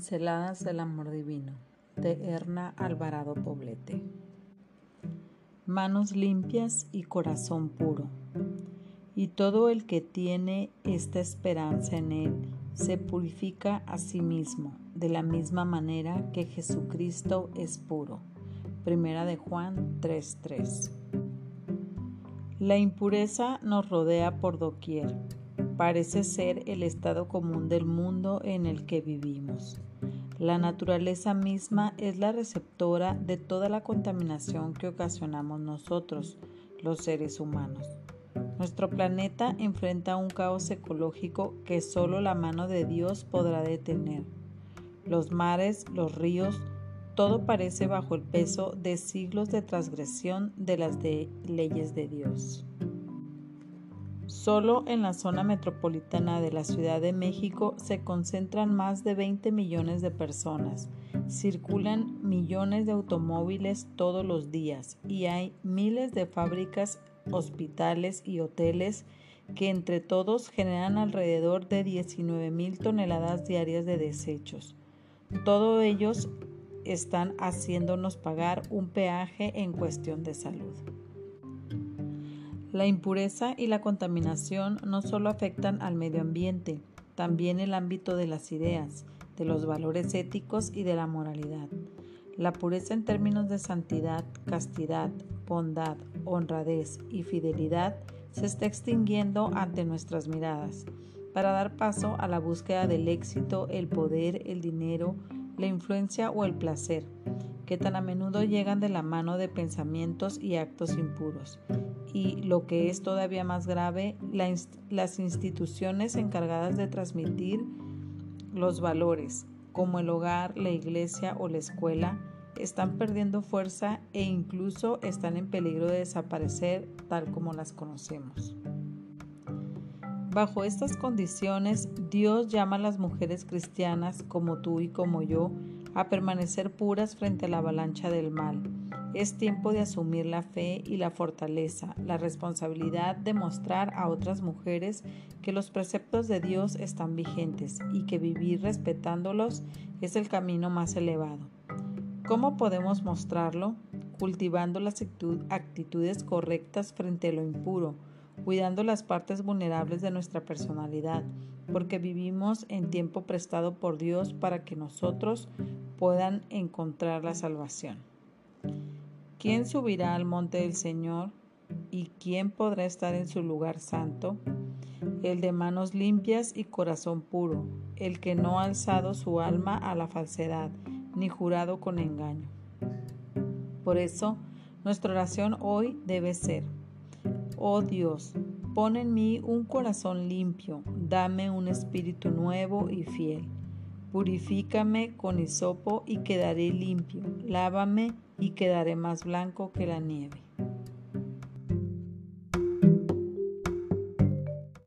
Pinceladas del Amor Divino de Erna Alvarado Poblete. Manos limpias y corazón puro. Y todo el que tiene esta esperanza en Él se purifica a sí mismo, de la misma manera que Jesucristo es puro. Primera de Juan 3:3. La impureza nos rodea por doquier parece ser el estado común del mundo en el que vivimos. La naturaleza misma es la receptora de toda la contaminación que ocasionamos nosotros, los seres humanos. Nuestro planeta enfrenta un caos ecológico que solo la mano de Dios podrá detener. Los mares, los ríos, todo parece bajo el peso de siglos de transgresión de las leyes de Dios. Solo en la zona metropolitana de la Ciudad de México se concentran más de 20 millones de personas. Circulan millones de automóviles todos los días y hay miles de fábricas, hospitales y hoteles que entre todos generan alrededor de 19 mil toneladas diarias de desechos. Todos ellos están haciéndonos pagar un peaje en cuestión de salud. La impureza y la contaminación no solo afectan al medio ambiente, también el ámbito de las ideas, de los valores éticos y de la moralidad. La pureza en términos de santidad, castidad, bondad, honradez y fidelidad se está extinguiendo ante nuestras miradas, para dar paso a la búsqueda del éxito, el poder, el dinero, la influencia o el placer, que tan a menudo llegan de la mano de pensamientos y actos impuros, y, lo que es todavía más grave, las instituciones encargadas de transmitir los valores, como el hogar, la iglesia o la escuela, están perdiendo fuerza e incluso están en peligro de desaparecer tal como las conocemos. Bajo estas condiciones, Dios llama a las mujeres cristianas como tú y como yo a permanecer puras frente a la avalancha del mal es tiempo de asumir la fe y la fortaleza, la responsabilidad de mostrar a otras mujeres que los preceptos de Dios están vigentes y que vivir respetándolos es el camino más elevado. ¿Cómo podemos mostrarlo? Cultivando las actitudes correctas frente a lo impuro, cuidando las partes vulnerables de nuestra personalidad, porque vivimos en tiempo prestado por Dios para que nosotros puedan encontrar la salvación. ¿Quién subirá al monte del Señor? ¿Y quién podrá estar en su lugar santo? El de manos limpias y corazón puro, el que no ha alzado su alma a la falsedad, ni jurado con engaño. Por eso, nuestra oración hoy debe ser, Oh Dios, pon en mí un corazón limpio, dame un espíritu nuevo y fiel. Purifícame con hisopo y quedaré limpio, lávame y quedaré más blanco que la nieve.